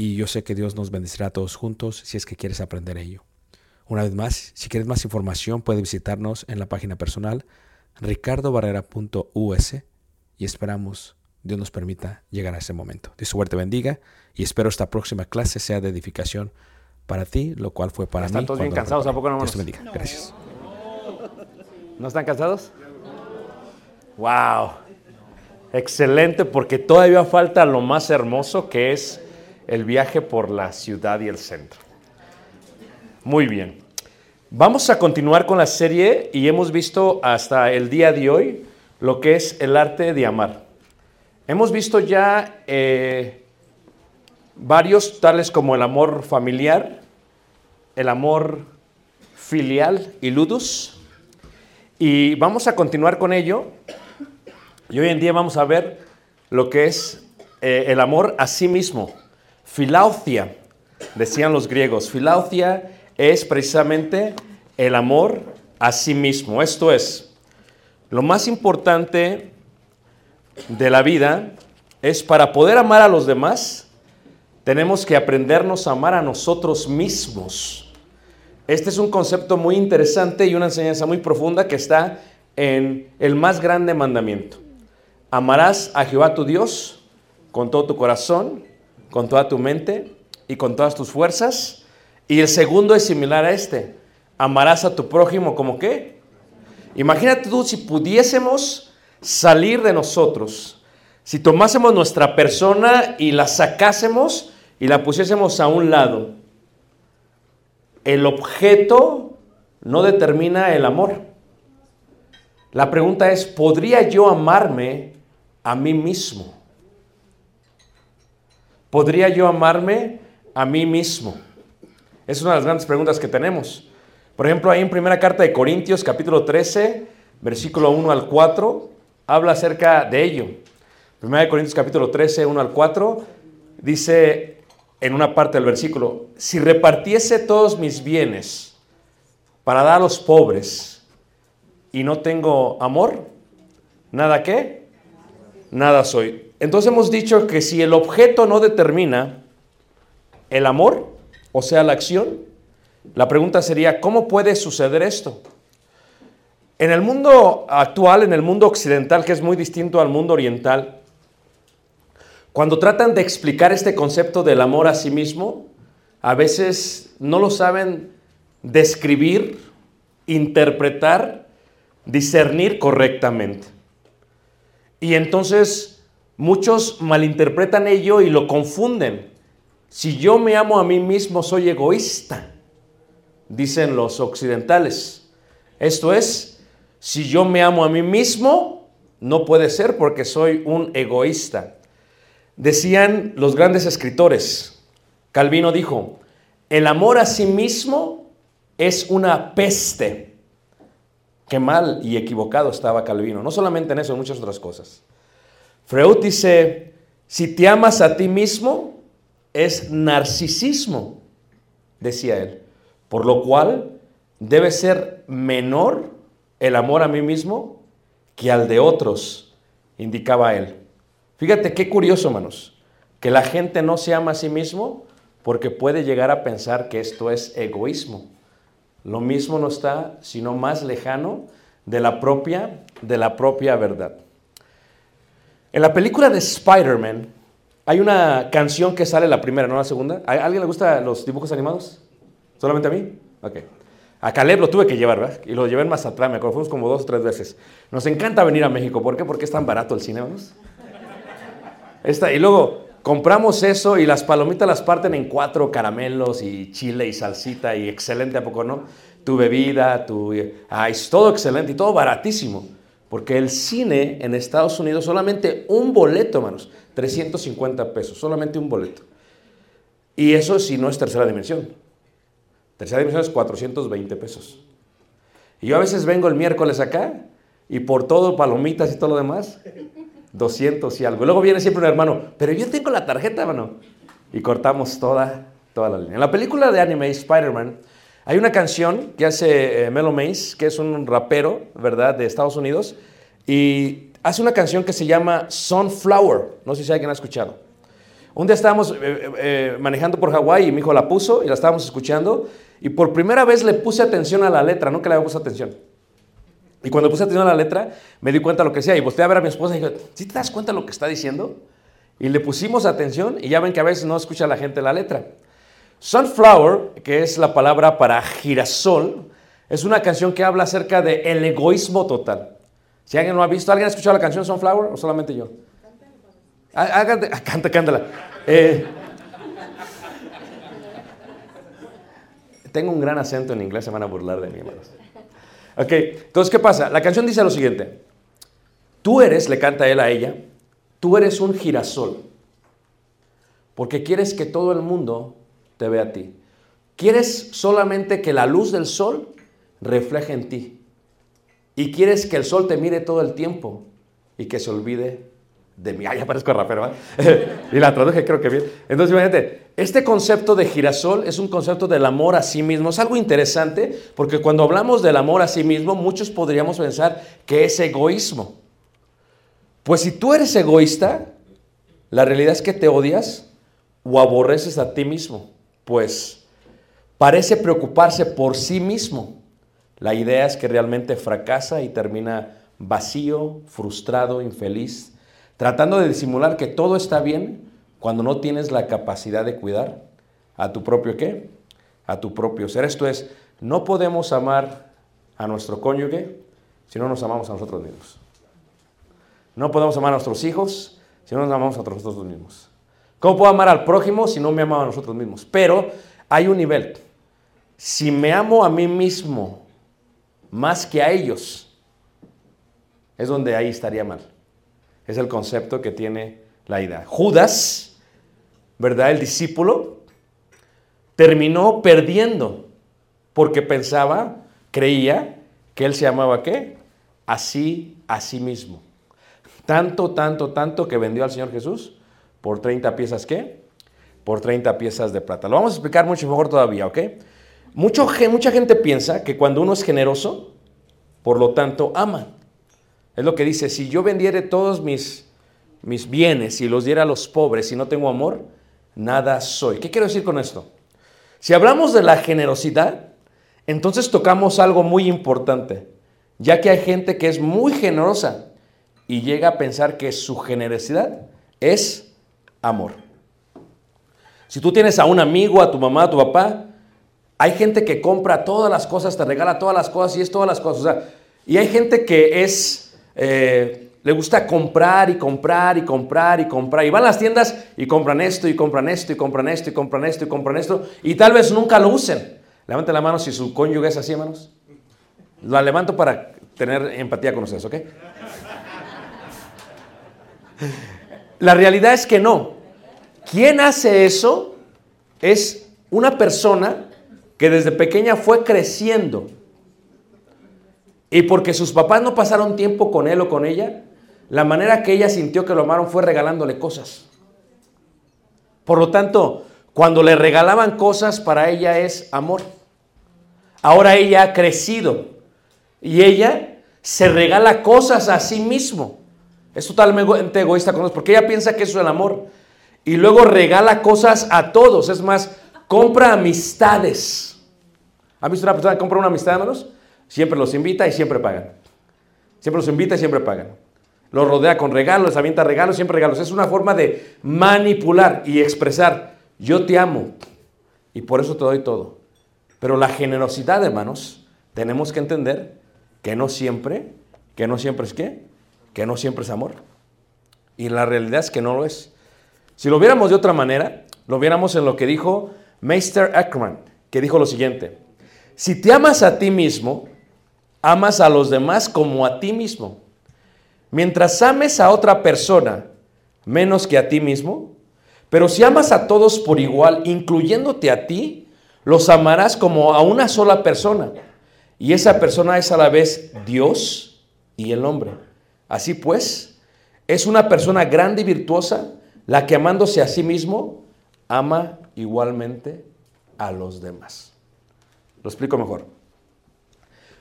y yo sé que Dios nos bendecirá a todos juntos si es que quieres aprender ello. Una vez más, si quieres más información, puedes visitarnos en la página personal ricardobarrera.us y esperamos Dios nos permita llegar a ese momento. Dios suerte bendiga y espero esta próxima clase sea de edificación para ti, lo cual fue para mí. ¿Están todos bien cansados? ¿A poco no Dios te bendiga. Gracias. ¿No están cansados? ¡Wow! Excelente, porque todavía falta lo más hermoso que es el viaje por la ciudad y el centro. Muy bien. Vamos a continuar con la serie y hemos visto hasta el día de hoy lo que es el arte de amar. Hemos visto ya eh, varios, tales como el amor familiar, el amor filial y ludus. Y vamos a continuar con ello. Y hoy en día vamos a ver lo que es eh, el amor a sí mismo. Filaucia, decían los griegos. Filaucia es precisamente el amor a sí mismo. Esto es, lo más importante de la vida es para poder amar a los demás, tenemos que aprendernos a amar a nosotros mismos. Este es un concepto muy interesante y una enseñanza muy profunda que está en el más grande mandamiento. Amarás a Jehová tu Dios con todo tu corazón, con toda tu mente y con todas tus fuerzas. Y el segundo es similar a este. Amarás a tu prójimo como qué. Imagínate tú si pudiésemos salir de nosotros, si tomásemos nuestra persona y la sacásemos y la pusiésemos a un lado. El objeto no determina el amor. La pregunta es, ¿podría yo amarme a mí mismo? ¿Podría yo amarme a mí mismo? Es una de las grandes preguntas que tenemos. Por ejemplo, ahí en primera carta de Corintios, capítulo 13, versículo 1 al 4, habla acerca de ello. Primera de Corintios, capítulo 13, 1 al 4, dice en una parte del versículo, si repartiese todos mis bienes para dar a los pobres y no tengo amor, ¿nada qué? Nada soy. Entonces hemos dicho que si el objeto no determina el amor, o sea, la acción, la pregunta sería, ¿cómo puede suceder esto? En el mundo actual, en el mundo occidental, que es muy distinto al mundo oriental, cuando tratan de explicar este concepto del amor a sí mismo, a veces no lo saben describir, interpretar, discernir correctamente. Y entonces Muchos malinterpretan ello y lo confunden. Si yo me amo a mí mismo, soy egoísta, dicen los occidentales. Esto es, si yo me amo a mí mismo, no puede ser porque soy un egoísta. Decían los grandes escritores, Calvino dijo, el amor a sí mismo es una peste. Qué mal y equivocado estaba Calvino, no solamente en eso, en muchas otras cosas. Freud dice, si te amas a ti mismo, es narcisismo, decía él, por lo cual debe ser menor el amor a mí mismo que al de otros, indicaba él. Fíjate qué curioso, hermanos, que la gente no se ama a sí mismo porque puede llegar a pensar que esto es egoísmo. Lo mismo no está, sino más lejano de la propia, de la propia verdad. En la película de Spider-Man hay una canción que sale la primera, no la segunda. ¿A alguien le gustan los dibujos animados? ¿Solamente a mí? Ok. A Caleb lo tuve que llevar, ¿verdad? Y lo llevé en Mazatlán, me acuerdo, fuimos como dos o tres veces. Nos encanta venir a México. ¿Por qué? Porque es tan barato el cine, vamos. Esta, y luego compramos eso y las palomitas las parten en cuatro caramelos y chile y salsita y excelente, ¿a poco no? Tu bebida, tu... Ah, es todo excelente y todo baratísimo. Porque el cine en Estados Unidos, solamente un boleto, hermanos, 350 pesos, solamente un boleto. Y eso si no es tercera dimensión. Tercera dimensión es 420 pesos. Y yo a veces vengo el miércoles acá y por todo, palomitas y todo lo demás, 200 y algo. Y luego viene siempre un hermano, pero yo tengo la tarjeta, hermano. Y cortamos toda, toda la línea. En la película de anime Spider-Man, hay una canción que hace eh, Melo Mace, que es un rapero, ¿verdad?, de Estados Unidos, y hace una canción que se llama Sunflower. No sé si alguien ha escuchado. Un día estábamos eh, eh, manejando por Hawái y mi hijo la puso y la estábamos escuchando, y por primera vez le puse atención a la letra, nunca le había puesto atención. Y cuando puse atención a la letra, me di cuenta de lo que decía y volteé a ver a mi esposa y dije, ¿sí te das cuenta de lo que está diciendo? Y le pusimos atención y ya ven que a veces no escucha la gente la letra. Sunflower, que es la palabra para girasol, es una canción que habla acerca del el egoísmo total. Si alguien no ha visto, ¿alguien ha escuchado la canción Sunflower o solamente yo? Hágate, canta, cántala. Eh, tengo un gran acento en inglés, se van a burlar de mí, hermanos. Ok, entonces, ¿qué pasa? La canción dice lo siguiente. Tú eres, le canta él a ella, tú eres un girasol, porque quieres que todo el mundo te ve a ti. Quieres solamente que la luz del sol refleje en ti. Y quieres que el sol te mire todo el tiempo y que se olvide de mí. Ay, ya parezco rapero, y la traduje creo que bien. Entonces, imagínate, este concepto de girasol es un concepto del amor a sí mismo. Es algo interesante porque cuando hablamos del amor a sí mismo, muchos podríamos pensar que es egoísmo. Pues si tú eres egoísta, la realidad es que te odias o aborreces a ti mismo pues parece preocuparse por sí mismo. La idea es que realmente fracasa y termina vacío, frustrado, infeliz, tratando de disimular que todo está bien cuando no tienes la capacidad de cuidar a tu propio qué? A tu propio ser. Esto es, no podemos amar a nuestro cónyuge si no nos amamos a nosotros mismos. No podemos amar a nuestros hijos si no nos amamos a nosotros mismos. ¿Cómo puedo amar al prójimo si no me amo a nosotros mismos? Pero hay un nivel. Si me amo a mí mismo más que a ellos, es donde ahí estaría mal. Es el concepto que tiene la idea. Judas, ¿verdad? El discípulo, terminó perdiendo porque pensaba, creía que él se amaba qué? Así, a sí mismo. Tanto, tanto, tanto que vendió al Señor Jesús por 30 piezas qué? Por 30 piezas de plata. Lo vamos a explicar mucho mejor todavía, ¿ok? Mucho, mucha gente piensa que cuando uno es generoso, por lo tanto, ama. Es lo que dice, si yo vendiere todos mis, mis bienes y los diera a los pobres y no tengo amor, nada soy. ¿Qué quiero decir con esto? Si hablamos de la generosidad, entonces tocamos algo muy importante, ya que hay gente que es muy generosa y llega a pensar que su generosidad es amor. Si tú tienes a un amigo, a tu mamá, a tu papá, hay gente que compra todas las cosas, te regala todas las cosas y es todas las cosas. y hay gente que es, eh, le gusta comprar y comprar y comprar y comprar. Y van a las tiendas y compran esto y compran esto y compran esto y compran esto y compran esto. Y tal vez nunca lo usen. Levanten la mano si su cónyuge es así, hermanos. La levanto para tener empatía con ustedes, ¿ok? La realidad es que no. Quien hace eso es una persona que desde pequeña fue creciendo. Y porque sus papás no pasaron tiempo con él o con ella, la manera que ella sintió que lo amaron fue regalándole cosas. Por lo tanto, cuando le regalaban cosas, para ella es amor. Ahora ella ha crecido y ella se regala cosas a sí mismo. Es totalmente egoísta con nosotros, porque ella piensa que eso es el amor. Y luego regala cosas a todos. Es más, compra amistades. ¿Han visto una persona que compra una amistad, hermanos? Siempre los invita y siempre pagan. Siempre los invita y siempre pagan. Los rodea con regalos, avienta regalos, siempre regalos. Es una forma de manipular y expresar, yo te amo y por eso te doy todo. Pero la generosidad, hermanos, tenemos que entender que no siempre, que no siempre es qué, que no siempre es amor. Y la realidad es que no lo es. Si lo viéramos de otra manera, lo viéramos en lo que dijo Meister Ackerman, que dijo lo siguiente, si te amas a ti mismo, amas a los demás como a ti mismo. Mientras ames a otra persona menos que a ti mismo, pero si amas a todos por igual, incluyéndote a ti, los amarás como a una sola persona. Y esa persona es a la vez Dios y el hombre. Así pues, es una persona grande y virtuosa la que amándose a sí mismo, ama igualmente a los demás. Lo explico mejor.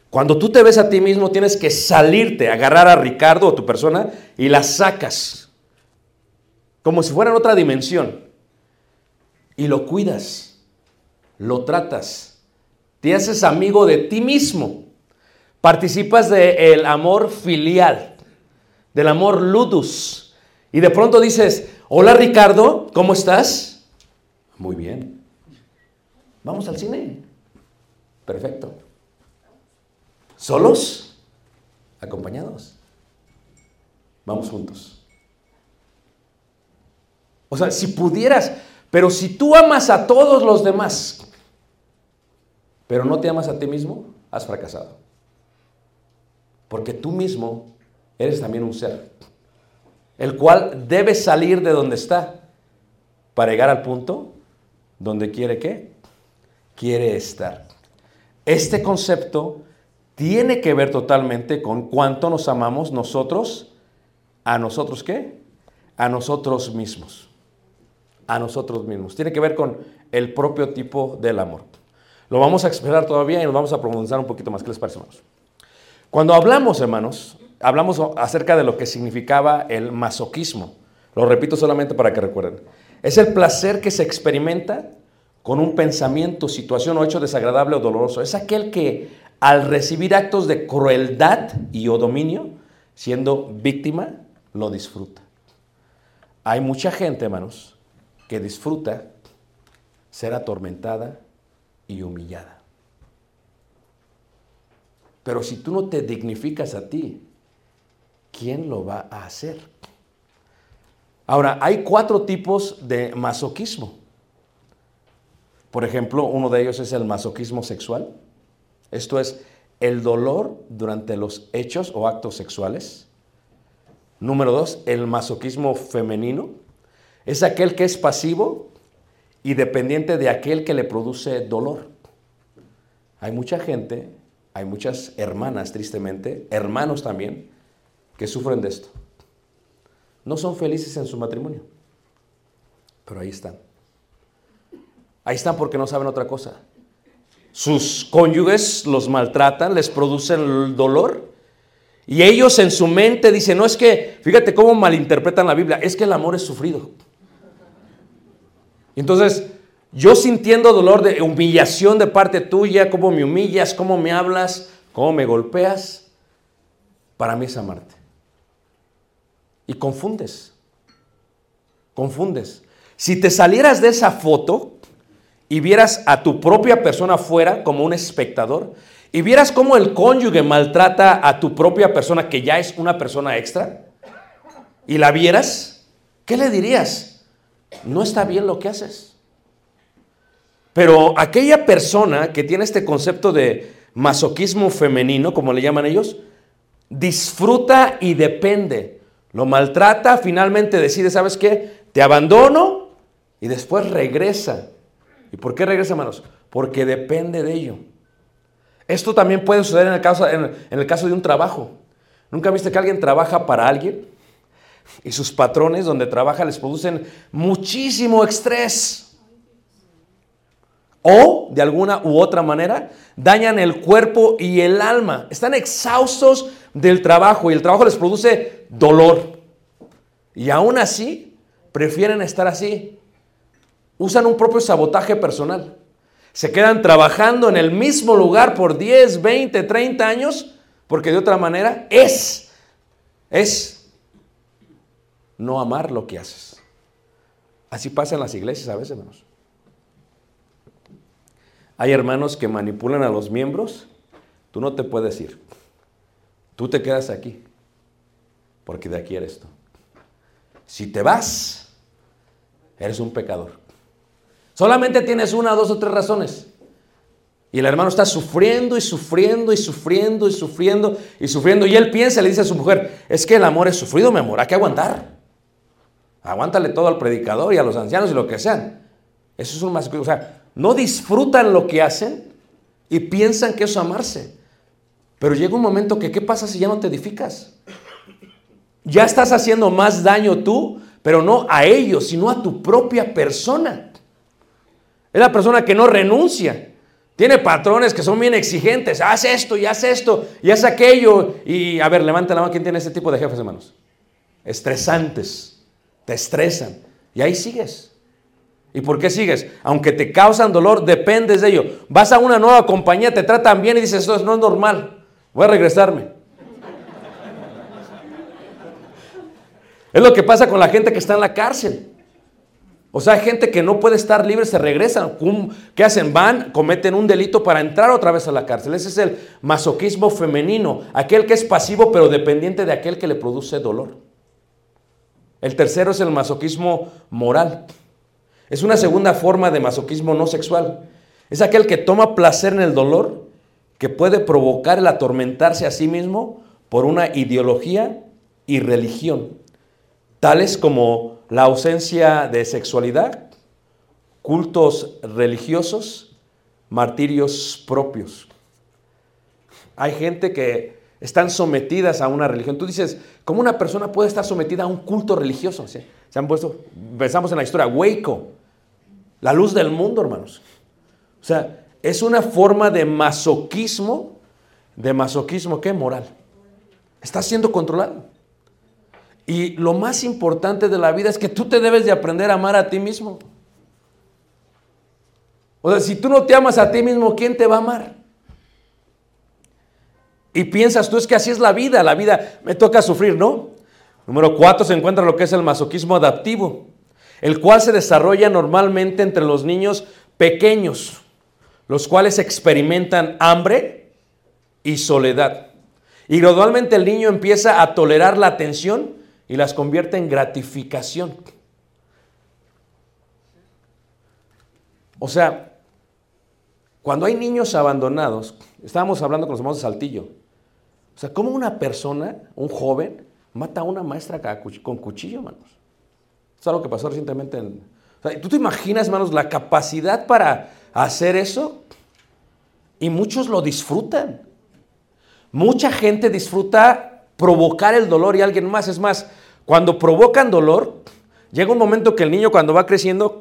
Cuando tú te ves a ti mismo, tienes que salirte, agarrar a Ricardo o tu persona y la sacas. Como si fuera en otra dimensión. Y lo cuidas, lo tratas, te haces amigo de ti mismo. Participas del amor filial del amor ludus. Y de pronto dices, hola Ricardo, ¿cómo estás? Muy bien. Vamos al cine. Perfecto. ¿Solos? ¿Acompañados? Vamos juntos. O sea, si pudieras, pero si tú amas a todos los demás, pero no te amas a ti mismo, has fracasado. Porque tú mismo eres también un ser, el cual debe salir de donde está para llegar al punto donde quiere qué? Quiere estar. Este concepto tiene que ver totalmente con cuánto nos amamos nosotros, a nosotros qué? A nosotros mismos. A nosotros mismos. Tiene que ver con el propio tipo del amor. Lo vamos a expresar todavía y nos vamos a profundizar un poquito más. ¿Qué les parece, hermanos? Cuando hablamos, hermanos, hablamos acerca de lo que significaba el masoquismo. Lo repito solamente para que recuerden. Es el placer que se experimenta con un pensamiento, situación o hecho desagradable o doloroso. Es aquel que al recibir actos de crueldad y o dominio, siendo víctima, lo disfruta. Hay mucha gente, hermanos, que disfruta ser atormentada y humillada. Pero si tú no te dignificas a ti, ¿quién lo va a hacer? Ahora, hay cuatro tipos de masoquismo. Por ejemplo, uno de ellos es el masoquismo sexual. Esto es el dolor durante los hechos o actos sexuales. Número dos, el masoquismo femenino. Es aquel que es pasivo y dependiente de aquel que le produce dolor. Hay mucha gente, hay muchas hermanas, tristemente, hermanos también, que sufren de esto. No son felices en su matrimonio, pero ahí están. Ahí están porque no saben otra cosa. Sus cónyuges los maltratan, les producen dolor. Y ellos en su mente dicen, no es que, fíjate cómo malinterpretan la Biblia, es que el amor es sufrido. Entonces, yo sintiendo dolor de humillación de parte tuya, cómo me humillas, cómo me hablas, cómo me golpeas, para mí es amarte. Y confundes, confundes. Si te salieras de esa foto, y vieras a tu propia persona fuera como un espectador y vieras cómo el cónyuge maltrata a tu propia persona que ya es una persona extra y la vieras, ¿qué le dirías? No está bien lo que haces. Pero aquella persona que tiene este concepto de masoquismo femenino, como le llaman ellos, disfruta y depende. Lo maltrata, finalmente decide, ¿sabes qué? Te abandono y después regresa ¿Y por qué regresa, hermanos? Porque depende de ello. Esto también puede suceder en el caso, en, el caso de un trabajo. ¿Nunca viste que alguien trabaja para alguien? Y sus patrones donde trabaja les producen muchísimo estrés. O, de alguna u otra manera, dañan el cuerpo y el alma. Están exhaustos del trabajo y el trabajo les produce dolor. Y aún así, prefieren estar así usan un propio sabotaje personal. Se quedan trabajando en el mismo lugar por 10, 20, 30 años, porque de otra manera es, es no amar lo que haces. Así pasa en las iglesias a veces, hermanos. Hay hermanos que manipulan a los miembros, tú no te puedes ir. Tú te quedas aquí, porque de aquí eres tú. Si te vas, eres un pecador. Solamente tienes una, dos o tres razones. Y el hermano está sufriendo y sufriendo y sufriendo y sufriendo y sufriendo. Y él piensa, le dice a su mujer, es que el amor es sufrido, mi amor, hay que aguantar. Aguántale todo al predicador y a los ancianos y lo que sean. Eso es un más... O sea, no disfrutan lo que hacen y piensan que eso es amarse. Pero llega un momento que, ¿qué pasa si ya no te edificas? Ya estás haciendo más daño tú, pero no a ellos, sino a tu propia persona. Es la persona que no renuncia. Tiene patrones que son bien exigentes. Haz esto y haz esto y haz aquello. Y a ver, levanta la mano. ¿Quién tiene ese tipo de jefes, hermanos? Estresantes. Te estresan. Y ahí sigues. ¿Y por qué sigues? Aunque te causan dolor, dependes de ello. Vas a una nueva compañía, te tratan bien y dices, esto no es normal. Voy a regresarme. es lo que pasa con la gente que está en la cárcel. O sea, gente que no puede estar libre, se regresan. ¿Qué hacen? Van, cometen un delito para entrar otra vez a la cárcel. Ese es el masoquismo femenino, aquel que es pasivo pero dependiente de aquel que le produce dolor. El tercero es el masoquismo moral. Es una segunda forma de masoquismo no sexual. Es aquel que toma placer en el dolor que puede provocar el atormentarse a sí mismo por una ideología y religión, tales como la ausencia de sexualidad, cultos religiosos, martirios propios. Hay gente que están sometidas a una religión. Tú dices, ¿cómo una persona puede estar sometida a un culto religioso? Se han puesto, pensamos en la historia, Waco, la luz del mundo, hermanos. O sea, es una forma de masoquismo, de masoquismo, ¿qué? Moral. Está siendo controlado. Y lo más importante de la vida es que tú te debes de aprender a amar a ti mismo. O sea, si tú no te amas a ti mismo, ¿quién te va a amar? Y piensas tú es que así es la vida, la vida me toca sufrir, ¿no? Número cuatro se encuentra lo que es el masoquismo adaptivo. El cual se desarrolla normalmente entre los niños pequeños, los cuales experimentan hambre y soledad. Y gradualmente el niño empieza a tolerar la atención y las convierte en gratificación. O sea, cuando hay niños abandonados, estábamos hablando con los hermanos de Saltillo, o sea, ¿cómo una persona, un joven, mata a una maestra con cuchillo, hermanos? Es algo que pasó recientemente en... ¿Tú te imaginas, hermanos, la capacidad para hacer eso? Y muchos lo disfrutan. Mucha gente disfruta provocar el dolor y alguien más. Es más, cuando provocan dolor, llega un momento que el niño cuando va creciendo,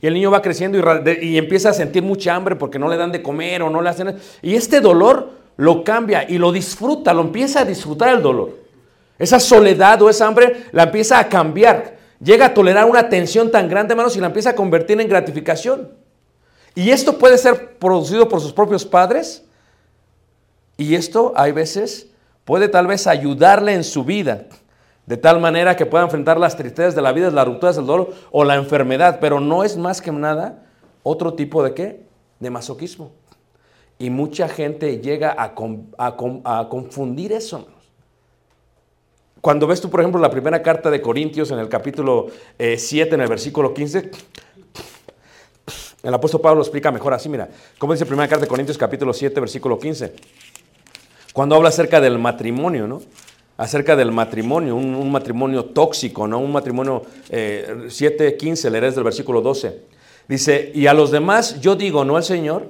y el niño va creciendo y, empieza a sentir mucha hambre porque no le dan de comer o no le hacen... Y este dolor lo cambia y lo disfruta, lo empieza a disfrutar el dolor. Esa soledad o esa hambre la empieza a cambiar. Llega a tolerar una tensión tan grande, hermanos, y la empieza a convertir en gratificación. Y esto puede ser producido por sus propios padres. Y esto, hay veces, puede tal vez ayudarle en su vida. De tal manera que pueda enfrentar las tristezas de la vida, las rupturas del dolor o la enfermedad. Pero no es más que nada otro tipo de qué? De masoquismo. Y mucha gente llega a, a confundir eso. Cuando ves tú, por ejemplo, la primera carta de Corintios en el capítulo 7, eh, en el versículo 15, el apóstol Pablo explica mejor así, mira, ¿cómo dice la primera carta de Corintios capítulo 7, versículo 15? Cuando habla acerca del matrimonio, ¿no? Acerca del matrimonio, un, matrimonio tóxico, ¿no? Un matrimonio eh, 7, 15, leerás del versículo 12. Dice, y a los demás yo digo, no al Señor,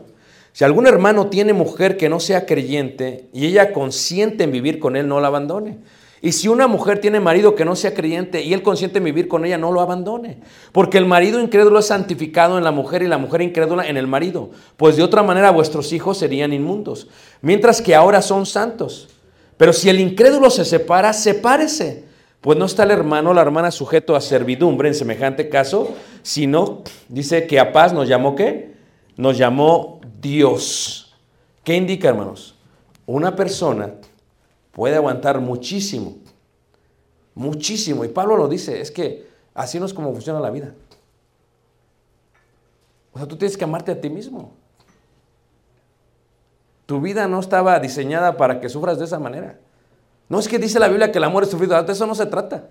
si algún hermano tiene mujer que no sea creyente y ella consiente en vivir con él, no la abandone. Y si una mujer tiene marido que no sea creyente y él consiente en vivir con ella, no lo abandone. Porque el marido incrédulo es santificado en la mujer y la mujer incrédula en el marido. Pues de otra manera vuestros hijos serían inmundos. Mientras que ahora son santos. Pero si el incrédulo se separa, sepárese. Pues no está el hermano o la hermana sujeto a servidumbre en semejante caso, sino dice que a paz nos llamó qué? Nos llamó Dios. ¿Qué indica, hermanos? Una persona puede aguantar muchísimo, muchísimo. Y Pablo lo dice, es que así no es como funciona la vida. O sea, tú tienes que amarte a ti mismo. Tu vida no estaba diseñada para que sufras de esa manera. No es que dice la Biblia que el amor es sufrido, de eso no se trata.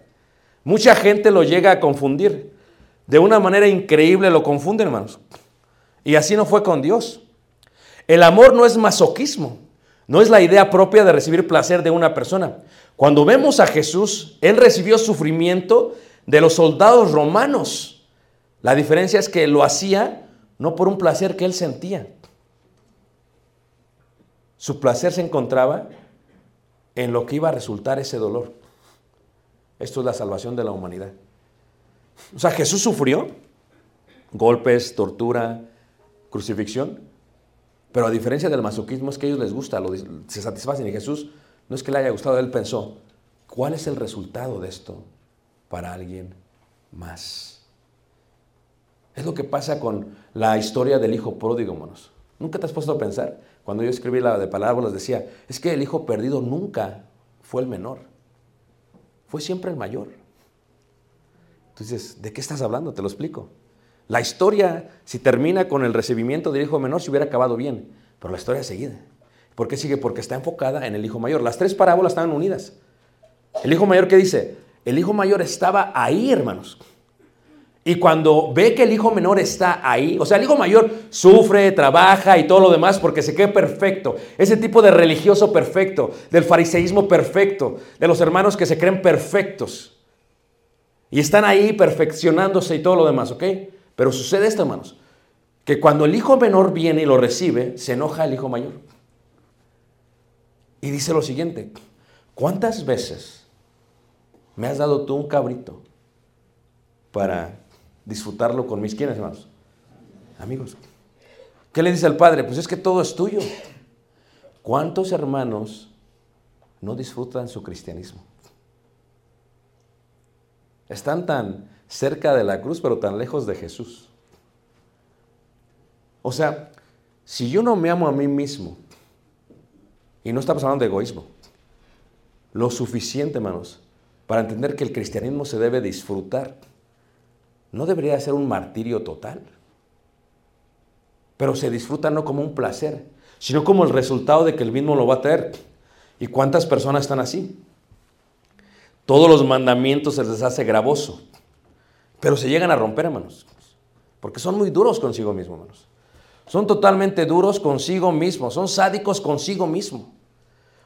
Mucha gente lo llega a confundir. De una manera increíble lo confunden, hermanos. Y así no fue con Dios. El amor no es masoquismo. No es la idea propia de recibir placer de una persona. Cuando vemos a Jesús, Él recibió sufrimiento de los soldados romanos. La diferencia es que lo hacía no por un placer que Él sentía. Su placer se encontraba en lo que iba a resultar ese dolor. Esto es la salvación de la humanidad. O sea, Jesús sufrió golpes, tortura, crucifixión, pero a diferencia del masoquismo es que a ellos les gusta, se satisfacen. Y Jesús no es que le haya gustado, él pensó, ¿cuál es el resultado de esto para alguien más? Es lo que pasa con la historia del hijo pródigo, hermanos. ¿Nunca te has puesto a pensar? Cuando yo escribí la de palabras, decía, es que el hijo perdido nunca fue el menor, fue siempre el mayor. Entonces, ¿de qué estás hablando? Te lo explico. La historia, si termina con el recibimiento del hijo menor, se hubiera acabado bien, pero la historia sigue. ¿Por qué sigue? Porque está enfocada en el hijo mayor. Las tres parábolas están unidas. El hijo mayor, ¿qué dice? El hijo mayor estaba ahí, hermanos. Y cuando ve que el hijo menor está ahí, o sea, el hijo mayor sufre, trabaja y todo lo demás porque se queda perfecto. Ese tipo de religioso perfecto, del fariseísmo perfecto, de los hermanos que se creen perfectos. Y están ahí perfeccionándose y todo lo demás, ¿ok? Pero sucede esto, hermanos, que cuando el hijo menor viene y lo recibe, se enoja el hijo mayor. Y dice lo siguiente, ¿cuántas veces me has dado tú un cabrito para disfrutarlo con mis quienes, hermanos? Amigos. ¿Qué le dice al padre? Pues es que todo es tuyo. ¿Cuántos hermanos no disfrutan su cristianismo? Están tan cerca de la cruz, pero tan lejos de Jesús. O sea, si yo no me amo a mí mismo, y no estamos hablando de egoísmo, lo suficiente, hermanos, para entender que el cristianismo se debe disfrutar. no debería ser un martirio total. Pero se disfruta no como un placer, sino como el resultado de que el mismo lo va a traer. ¿Y cuántas personas están así? Todos los mandamientos se les hace gravoso, pero se llegan a romper, hermanos, porque son muy duros consigo mismos, hermanos. Son totalmente duros consigo mismos, son sádicos consigo mismo.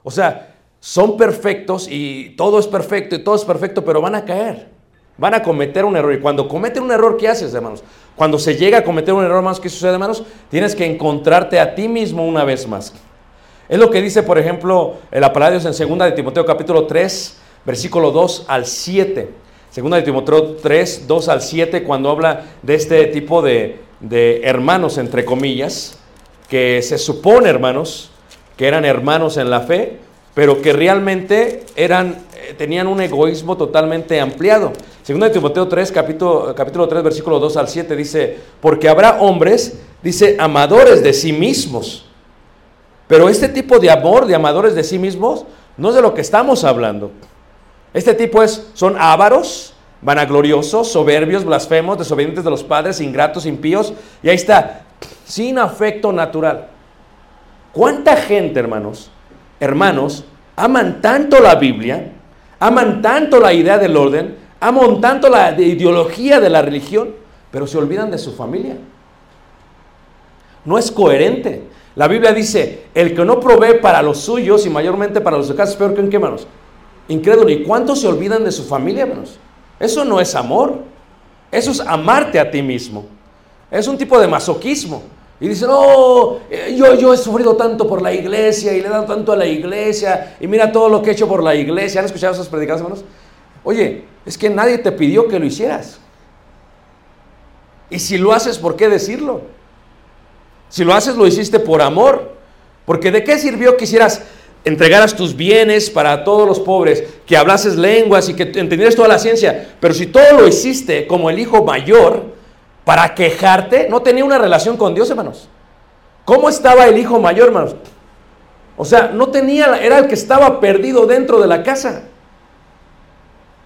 O sea, son perfectos y todo es perfecto y todo es perfecto, pero van a caer. Van a cometer un error. Y cuando cometen un error, ¿qué haces, hermanos? Cuando se llega a cometer un error, hermanos, ¿qué sucede, hermanos? Tienes que encontrarte a ti mismo una vez más. Es lo que dice, por ejemplo, la palabra en 2 de Timoteo capítulo 3, versículo 2 al 7. Segunda de Timoteo 3, 2 al 7, cuando habla de este tipo de, de hermanos, entre comillas, que se supone, hermanos, que eran hermanos en la fe, pero que realmente eran, eh, tenían un egoísmo totalmente ampliado. Segunda de Timoteo 3, capítulo, capítulo 3, versículo 2 al 7, dice, porque habrá hombres, dice, amadores de sí mismos. Pero este tipo de amor, de amadores de sí mismos, no es de lo que estamos hablando. Este tipo es, son ávaros, vanagloriosos, soberbios, blasfemos, desobedientes de los padres, ingratos, impíos. Y ahí está, sin afecto natural. ¿Cuánta gente, hermanos, hermanos, aman tanto la Biblia, aman tanto la idea del orden, aman tanto la ideología de la religión, pero se olvidan de su familia. No es coherente. La Biblia dice, el que no provee para los suyos y mayormente para los de casa es peor que en qué manos. Incrédulo. ¿Y cuántos se olvidan de su familia, hermanos? Eso no es amor. Eso es amarte a ti mismo. Es un tipo de masoquismo. Y dicen, oh, yo, yo he sufrido tanto por la iglesia y le he dado tanto a la iglesia y mira todo lo que he hecho por la iglesia. ¿Han escuchado esas predicaciones, hermanos? Oye, es que nadie te pidió que lo hicieras. Y si lo haces, ¿por qué decirlo? Si lo haces, lo hiciste por amor. Porque ¿de qué sirvió que hicieras, entregaras tus bienes para todos los pobres, que hablases lenguas y que entendieras toda la ciencia? Pero si todo lo hiciste como el hijo mayor, para quejarte, no tenía una relación con Dios, hermanos. ¿Cómo estaba el hijo mayor, hermanos? O sea, no tenía, era el que estaba perdido dentro de la casa.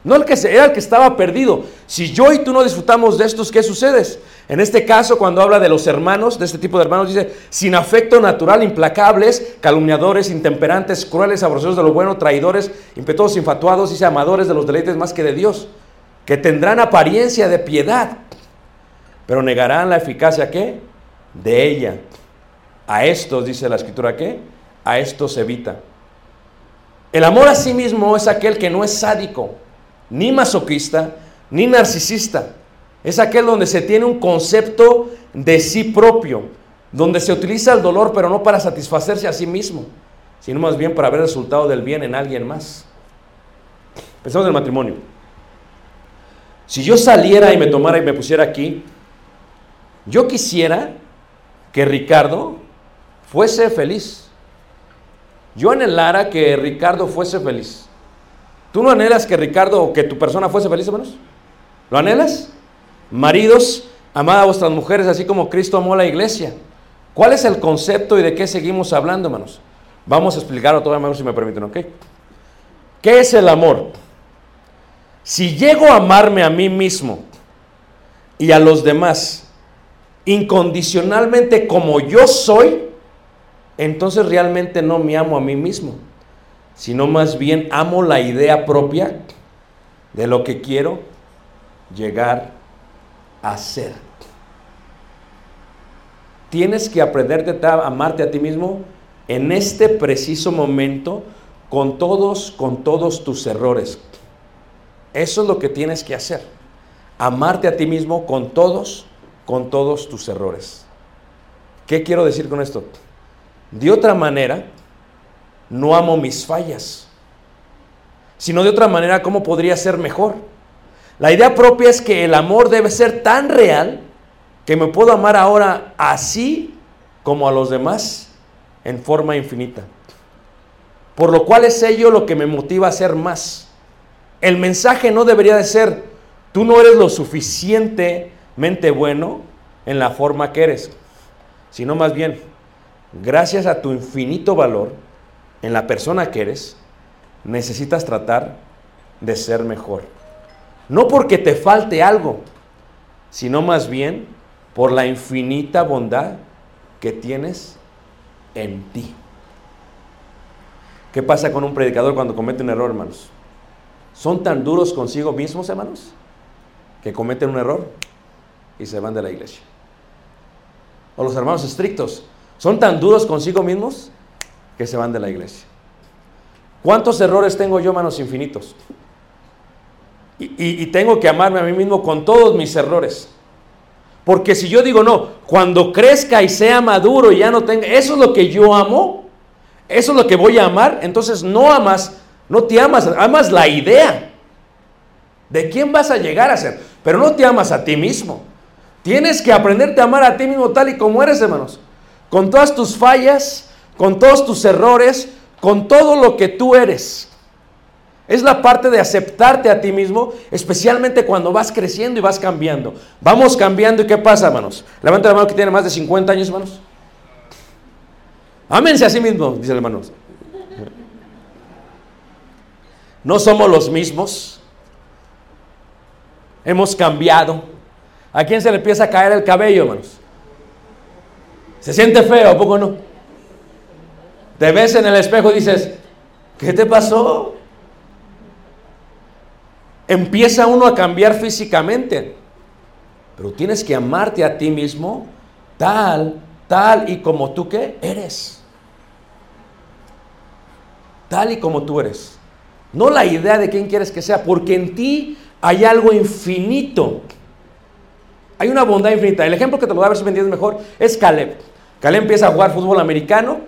No el que era el que estaba perdido. Si yo y tú no disfrutamos de estos, ¿qué sucede? En este caso, cuando habla de los hermanos, de este tipo de hermanos, dice, sin afecto natural, implacables, calumniadores, intemperantes, crueles, aborrecedores de lo bueno, traidores, impetuosos, infatuados, dice, amadores de los deleites más que de Dios, que tendrán apariencia de piedad, pero negarán la eficacia ¿qué? De ella. A estos, dice la escritura, ¿qué? A estos evita. El amor a sí mismo es aquel que no es sádico, ni masoquista, ni narcisista. Es aquel donde se tiene un concepto de sí propio, donde se utiliza el dolor, pero no para satisfacerse a sí mismo, sino más bien para ver el resultado del bien en alguien más. Pensamos en el matrimonio. Si yo saliera y me tomara y me pusiera aquí, yo quisiera que Ricardo fuese feliz. Yo anhelara que Ricardo fuese feliz. ¿Tú no anhelas que Ricardo o que tu persona fuese feliz, hermanos? ¿Lo anhelas? Maridos, amad a vuestras mujeres así como Cristo amó a la iglesia. ¿Cuál es el concepto y de qué seguimos hablando, hermanos? Vamos a explicarlo todavía si me permiten, ¿ok? ¿Qué es el amor? Si llego a amarme a mí mismo y a los demás incondicionalmente como yo soy, entonces realmente no me amo a mí mismo, sino más bien amo la idea propia de lo que quiero llegar a ser. Tienes que aprenderte a amarte a ti mismo en este preciso momento con todos, con todos tus errores. Eso es lo que tienes que hacer. Amarte a ti mismo con todos con todos tus errores. ¿Qué quiero decir con esto? De otra manera, no amo mis fallas, sino de otra manera, ¿cómo podría ser mejor? La idea propia es que el amor debe ser tan real que me puedo amar ahora así como a los demás en forma infinita. Por lo cual es ello lo que me motiva a ser más. El mensaje no debería de ser, tú no eres lo suficiente mente bueno en la forma que eres, sino más bien, gracias a tu infinito valor en la persona que eres, necesitas tratar de ser mejor. No porque te falte algo, sino más bien por la infinita bondad que tienes en ti. ¿Qué pasa con un predicador cuando comete un error, hermanos? Son tan duros consigo mismos, hermanos, que cometen un error y se van de la iglesia. O los hermanos estrictos son tan duros consigo mismos que se van de la iglesia. ¿Cuántos errores tengo yo, hermanos infinitos? Y, y, tengo que amarme a mí mismo con todos mis errores. Porque si yo digo, no, cuando crezca y sea maduro y ya no tenga, eso es lo que yo amo, eso es lo que voy a amar, entonces no amas, no te amas, amas la idea de quién vas a llegar a ser, pero no te amas a ti mismo. Tienes que aprenderte a amar a ti mismo tal y como eres, hermanos. Con todas tus fallas, con todos tus errores, con todo lo que tú eres. Es la parte de aceptarte a ti mismo, especialmente cuando vas creciendo y vas cambiando. Vamos cambiando y ¿qué pasa, hermanos? Levanta la mano que tiene más de 50 años, hermanos. Ámense a sí mismo, dice el hermano. No somos los mismos. Hemos cambiado. ¿A quién se le empieza a caer el cabello, hermanos? ¿Se siente feo? ¿A poco no? Te ves en el espejo y dices, ¿qué te pasó? Empieza uno a cambiar físicamente, pero tienes que amarte a ti mismo tal, tal y como tú que eres. Tal y como tú eres. No la idea de quién quieres que sea, porque en ti hay algo infinito. Hay una bondad infinita. El ejemplo que te lo voy a ver si entiendes mejor es Caleb. Caleb empieza a jugar fútbol americano,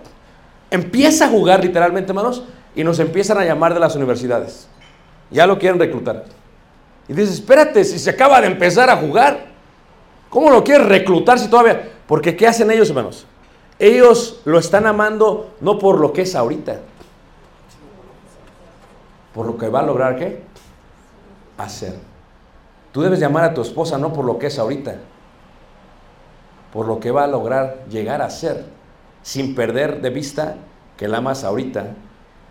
empieza a jugar literalmente, hermanos, y nos empiezan a llamar de las universidades. Ya lo quieren reclutar. Y dices, espérate, si se acaba de empezar a jugar, ¿cómo lo quieres reclutar si todavía? Porque ¿qué hacen ellos, hermanos? Ellos lo están amando no por lo que es ahorita, por lo que va a lograr qué? Hacer. Tú debes llamar a tu esposa no por lo que es ahorita, por lo que va a lograr llegar a ser, sin perder de vista que la amas ahorita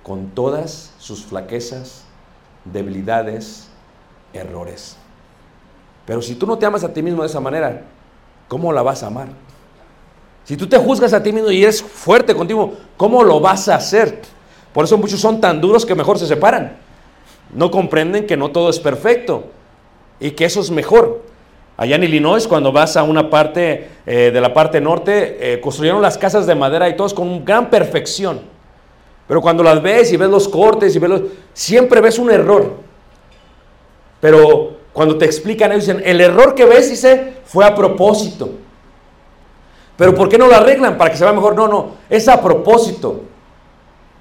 con todas sus flaquezas, debilidades, errores. Pero si tú no te amas a ti mismo de esa manera, ¿cómo la vas a amar? Si tú te juzgas a ti mismo y eres fuerte contigo, ¿cómo lo vas a hacer? Por eso muchos son tan duros que mejor se separan. No comprenden que no todo es perfecto y que eso es mejor. Allá en Illinois, cuando vas a una parte eh, de la parte norte, eh, construyeron las casas de madera y todos con gran perfección. Pero cuando las ves y ves los cortes y ves los, siempre ves un error. Pero cuando te explican, ellos dicen, el error que ves, dice, fue a propósito. Pero ¿por qué no lo arreglan? Para que se vea mejor. No, no, es a propósito.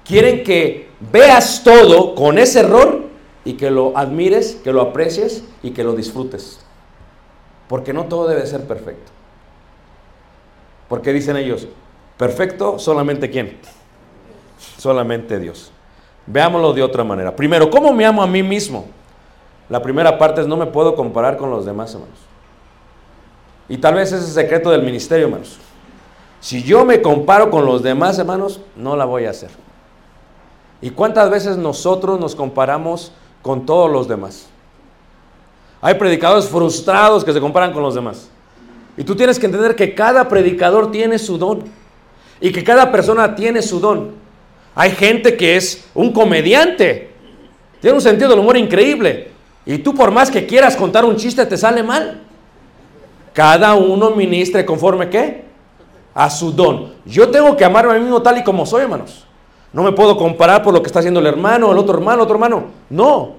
Quieren que veas todo con ese error y que lo admires, que lo aprecies y que lo disfrutes. Porque no todo debe ser perfecto. Porque dicen ellos, perfecto solamente quién? Solamente Dios. Veámoslo de otra manera. Primero, ¿cómo me amo a mí mismo? La primera parte es no me puedo comparar con los demás hermanos. Y tal vez ese es el secreto del ministerio, hermanos. Si yo me comparo con los demás hermanos, no la voy a hacer. ¿Y cuántas veces nosotros nos comparamos con todos los demás. Hay predicadores frustrados que se comparan con los demás. Y tú tienes que entender que cada predicador tiene su don. Y que cada persona tiene su don. Hay gente que es un comediante. Tiene un sentido del humor increíble. Y tú por más que quieras contar un chiste te sale mal. Cada uno ministre conforme qué? A su don. Yo tengo que amarme a mí mismo tal y como soy, hermanos. No me puedo comparar por lo que está haciendo el hermano, el otro hermano, otro hermano. No,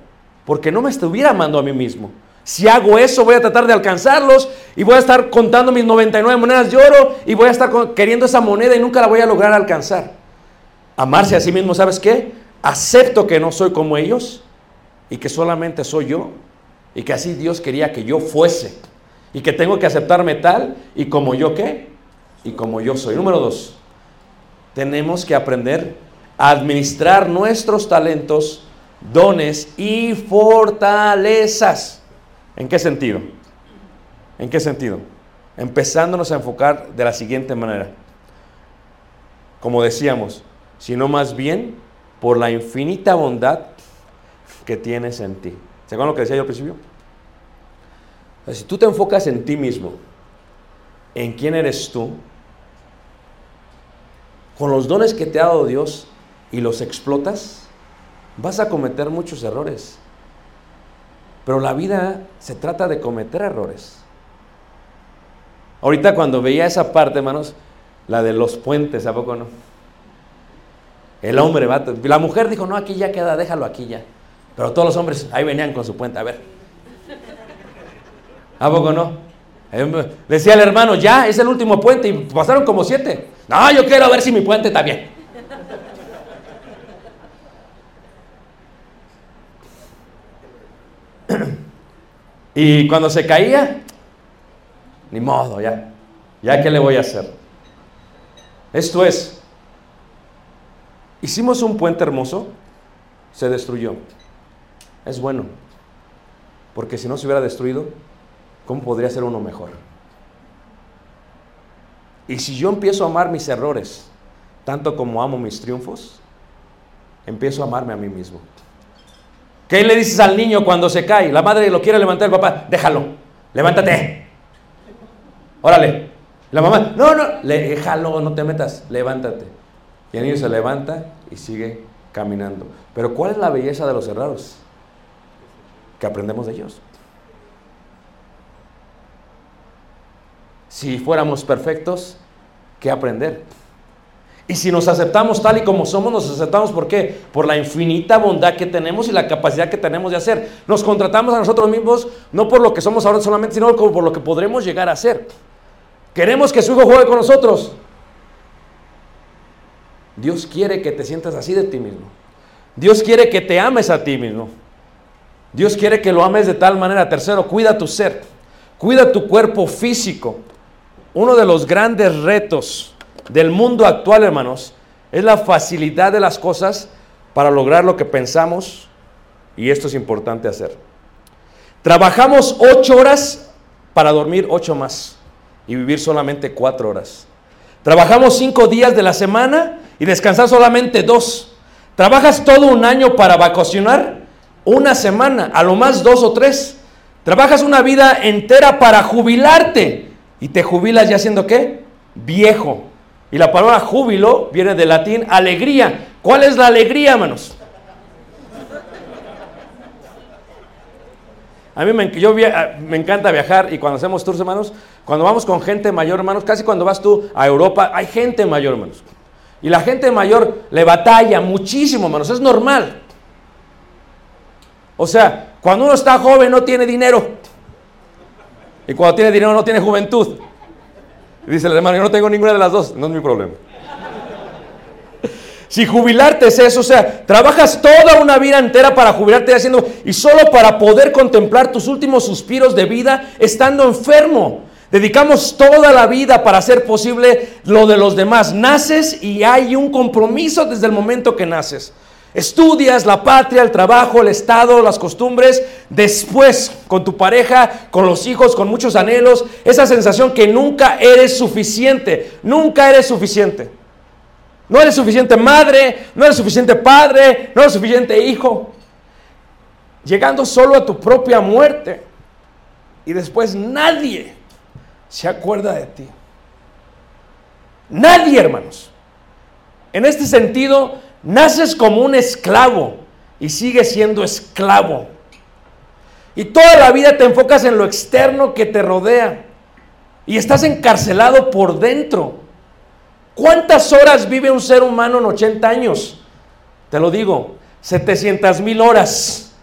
porque no me estuviera amando a mí mismo. Si hago eso, voy a tratar de alcanzarlos y voy a estar contando mis 99 monedas de oro y voy a estar queriendo esa moneda y nunca la voy a lograr alcanzar. Amarse a sí mismo, ¿sabes qué? Acepto que no soy como ellos y que solamente soy yo y que así Dios quería que yo fuese y que tengo que aceptarme tal y como yo qué y como yo soy. Número dos, tenemos que aprender administrar nuestros talentos, dones y fortalezas. ¿En qué sentido? ¿En qué sentido? Empezándonos a enfocar de la siguiente manera. Como decíamos, sino más bien por la infinita bondad que tienes en ti. ¿Se acuerdan lo que decía yo al principio? Si tú te enfocas en ti mismo, en quién eres tú, con los dones que te ha dado Dios y los explotas, vas a cometer muchos errores. Pero la vida se trata de cometer errores. Ahorita cuando veía esa parte, hermanos, la de los puentes, ¿a poco no? El hombre va, la mujer dijo, no, aquí ya queda, déjalo aquí ya. Pero todos los hombres ahí venían con su puente, a ver. ¿A poco no? Decía el hermano, ya, es el último puente y pasaron como siete. No, yo quiero ver si mi puente está bien. Y cuando se caía, ni modo, ya. ¿Ya qué le voy a hacer? Esto es, hicimos un puente hermoso, se destruyó. Es bueno, porque si no se hubiera destruido, ¿cómo podría ser uno mejor? Y si yo empiezo a amar mis errores, tanto como amo mis triunfos, empiezo a amarme a mí mismo. ¿Qué le dices al niño cuando se cae? La madre lo quiere levantar, el papá, déjalo, levántate. Órale. La mamá, no, no, déjalo, no te metas, levántate. Y el niño se levanta y sigue caminando. Pero ¿cuál es la belleza de los errores? Que aprendemos de ellos. Si fuéramos perfectos, ¿qué aprender? Y si nos aceptamos tal y como somos, nos aceptamos ¿por qué? Por la infinita bondad que tenemos y la capacidad que tenemos de hacer. Nos contratamos a nosotros mismos no por lo que somos ahora solamente, sino por lo que podremos llegar a ser. Queremos que su hijo juegue con nosotros. Dios quiere que te sientas así de ti mismo. Dios quiere que te ames a ti mismo. Dios quiere que lo ames de tal manera. Tercero, cuida tu ser. Cuida tu cuerpo físico. Uno de los grandes retos del mundo actual, hermanos, es la facilidad de las cosas para lograr lo que pensamos. Y esto es importante hacer. Trabajamos ocho horas para dormir ocho más y vivir solamente cuatro horas. Trabajamos cinco días de la semana y descansar solamente dos. Trabajas todo un año para vacacionar, una semana, a lo más dos o tres. Trabajas una vida entera para jubilarte y te jubilas ya siendo qué? Viejo. Y la palabra júbilo viene del latín alegría. ¿Cuál es la alegría, hermanos? A mí me, yo me encanta viajar y cuando hacemos tours, hermanos, cuando vamos con gente mayor, hermanos, casi cuando vas tú a Europa, hay gente mayor, hermanos. Y la gente mayor le batalla muchísimo, hermanos, es normal. O sea, cuando uno está joven no tiene dinero. Y cuando tiene dinero no tiene juventud. Dice el hermano, yo no tengo ninguna de las dos, no es mi problema. Si jubilarte es eso, o sea, trabajas toda una vida entera para jubilarte haciendo y solo para poder contemplar tus últimos suspiros de vida estando enfermo. Dedicamos toda la vida para hacer posible lo de los demás. Naces y hay un compromiso desde el momento que naces. Estudias la patria, el trabajo, el estado, las costumbres. Después, con tu pareja, con los hijos, con muchos anhelos, esa sensación que nunca eres suficiente. Nunca eres suficiente. No eres suficiente madre, no eres suficiente padre, no eres suficiente hijo. Llegando solo a tu propia muerte. Y después nadie se acuerda de ti. Nadie, hermanos. En este sentido, naces como un esclavo y sigues siendo esclavo. Y toda la vida te enfocas en lo externo que te rodea. Y estás encarcelado por dentro. ¿Cuántas horas vive un ser humano en 80 años? Te lo digo, 700 mil horas.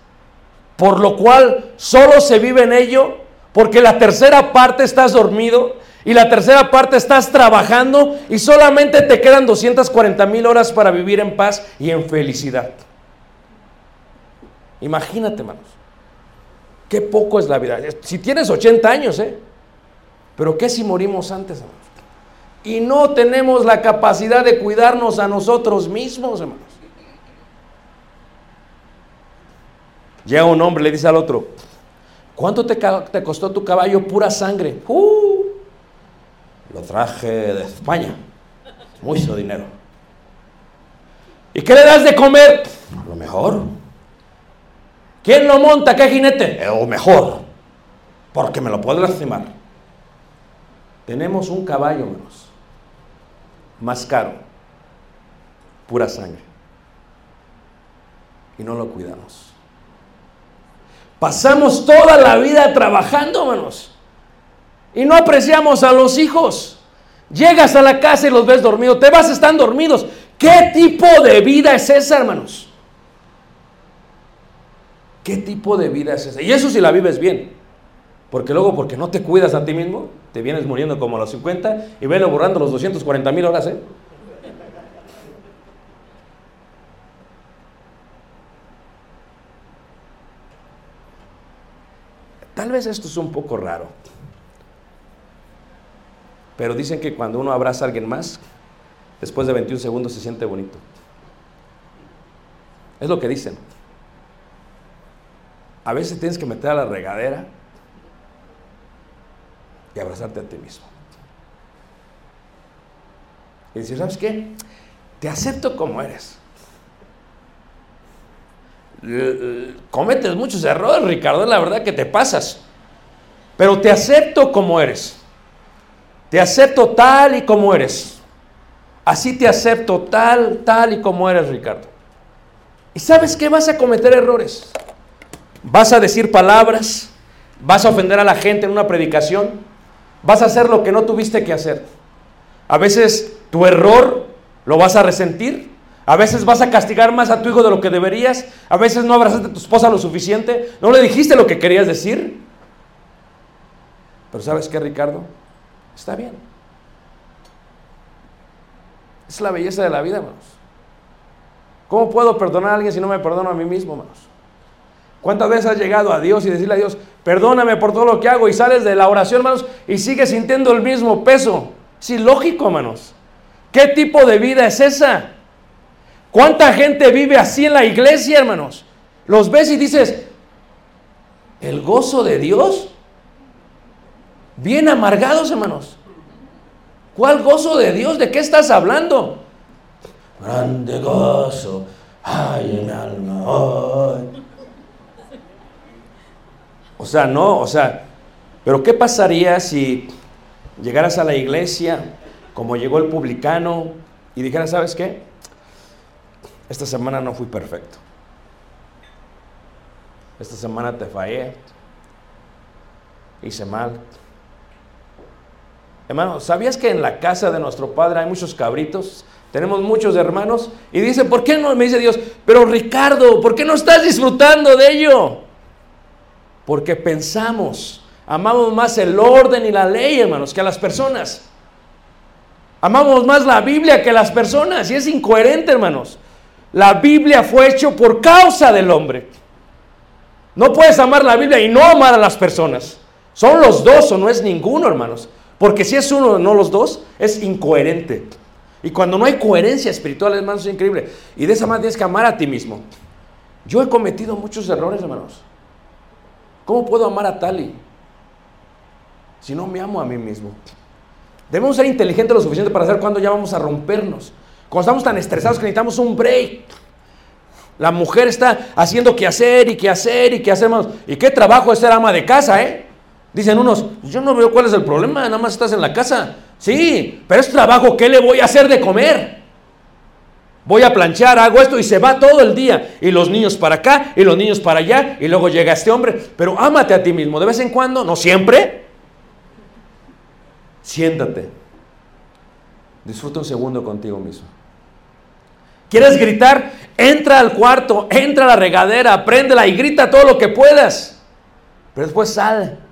Por lo cual solo se vive en ello porque la tercera parte estás dormido y la tercera parte estás trabajando y solamente te quedan 240 mil horas para vivir en paz y en felicidad. Imagínate, hermanos. Qué poco es la vida. Si tienes 80 años, ¿eh? Pero ¿qué si morimos antes, hermanos? y no tenemos la capacidad de cuidarnos a nosotros mismos, hermanos. Llega un hombre, le dice al otro, ¿cuánto te, te costó tu caballo pura sangre? Uh, lo traje de España, mucho dinero. ¿Y qué le das de comer? Lo mejor. ¿Quién lo monta? ¿Qué jinete? Lo mejor. porque me lo puedo lastimar. Tenemos un caballo, menos, más caro, pura sangre, y no lo cuidamos. Pasamos toda la vida trabajando, hermanos, y no apreciamos a los hijos. Llegas a la casa y los ves dormidos, te vas, están dormidos. ¿Qué tipo de vida es esa, hermanos? ¿Qué tipo de vida es esa? Y eso si la vives bien. Porque luego, porque no te cuidas a ti mismo, te vienes muriendo como a los 50 y ven borrando los 240 mil horas, ¿eh? Tal vez esto es un poco raro. Pero dicen que cuando uno abraza a alguien más, después de 21 segundos se siente bonito. Es lo que dicen. A veces tienes que meter a la regadera y abrazarte a ti mismo. Y decir, ¿sabes qué? Te acepto como eres. Cometes muchos errores, Ricardo, la verdad que te pasas. Pero te acepto como eres. Te acepto tal y como eres. Así te acepto tal, tal y como eres, Ricardo. ¿Y sabes qué? Vas a cometer errores. Vas a decir palabras. Vas a ofender a la gente en una predicación. Vas a hacer lo que no tuviste que hacer. A veces tu error lo vas a resentir. A veces vas a castigar más a tu hijo de lo que deberías. A veces no abrazaste a tu esposa lo suficiente. No le dijiste lo que querías decir. Pero ¿sabes qué, Ricardo? Está bien. Es la belleza de la vida, hermanos. ¿Cómo puedo perdonar a alguien si no me perdono a mí mismo, hermanos? ¿Cuántas veces has llegado a Dios y decirle a Dios, perdóname por todo lo que hago y sales de la oración, hermanos, y sigues sintiendo el mismo peso? Sí, lógico, hermanos. ¿Qué tipo de vida es esa? ¿Cuánta gente vive así en la iglesia, hermanos? Los ves y dices, ¿el gozo de Dios? Bien amargados, hermanos. ¿Cuál gozo de Dios? ¿De qué estás hablando? Grande gozo. Ay, mi alma. O sea, no, o sea, pero ¿qué pasaría si llegaras a la iglesia como llegó el publicano y dijeras, ¿sabes qué? Esta semana no fui perfecto. Esta semana te fallé. Hice mal. Hermano, ¿sabías que en la casa de nuestro padre hay muchos cabritos? Tenemos muchos hermanos. Y dice, ¿por qué no? Me dice Dios, pero Ricardo, ¿por qué no estás disfrutando de ello? Porque pensamos, amamos más el orden y la ley, hermanos, que a las personas. Amamos más la Biblia que las personas. Y es incoherente, hermanos. La Biblia fue hecho por causa del hombre. No puedes amar la Biblia y no amar a las personas. Son los dos o no es ninguno, hermanos. Porque si es uno, no los dos, es incoherente. Y cuando no hay coherencia espiritual, hermanos, es increíble. Y de esa manera tienes que amar a ti mismo. Yo he cometido muchos errores, hermanos. ¿Cómo puedo amar a Tali si no me amo a mí mismo? Debemos ser inteligentes lo suficiente para saber cuándo ya vamos a rompernos. Cuando estamos tan estresados que necesitamos un break. La mujer está haciendo que hacer y que hacer y que hacemos. ¿Y qué trabajo es ser ama de casa, eh? Dicen unos, pues yo no veo cuál es el problema, nada más estás en la casa. Sí, pero es trabajo, ¿qué le voy a hacer de comer? Voy a planchar, hago esto y se va todo el día. Y los niños para acá y los niños para allá. Y luego llega este hombre. Pero ámate a ti mismo, de vez en cuando, no siempre. Siéntate. Disfruta un segundo contigo mismo. ¿Quieres gritar? Entra al cuarto, entra a la regadera, préndela y grita todo lo que puedas. Pero después sal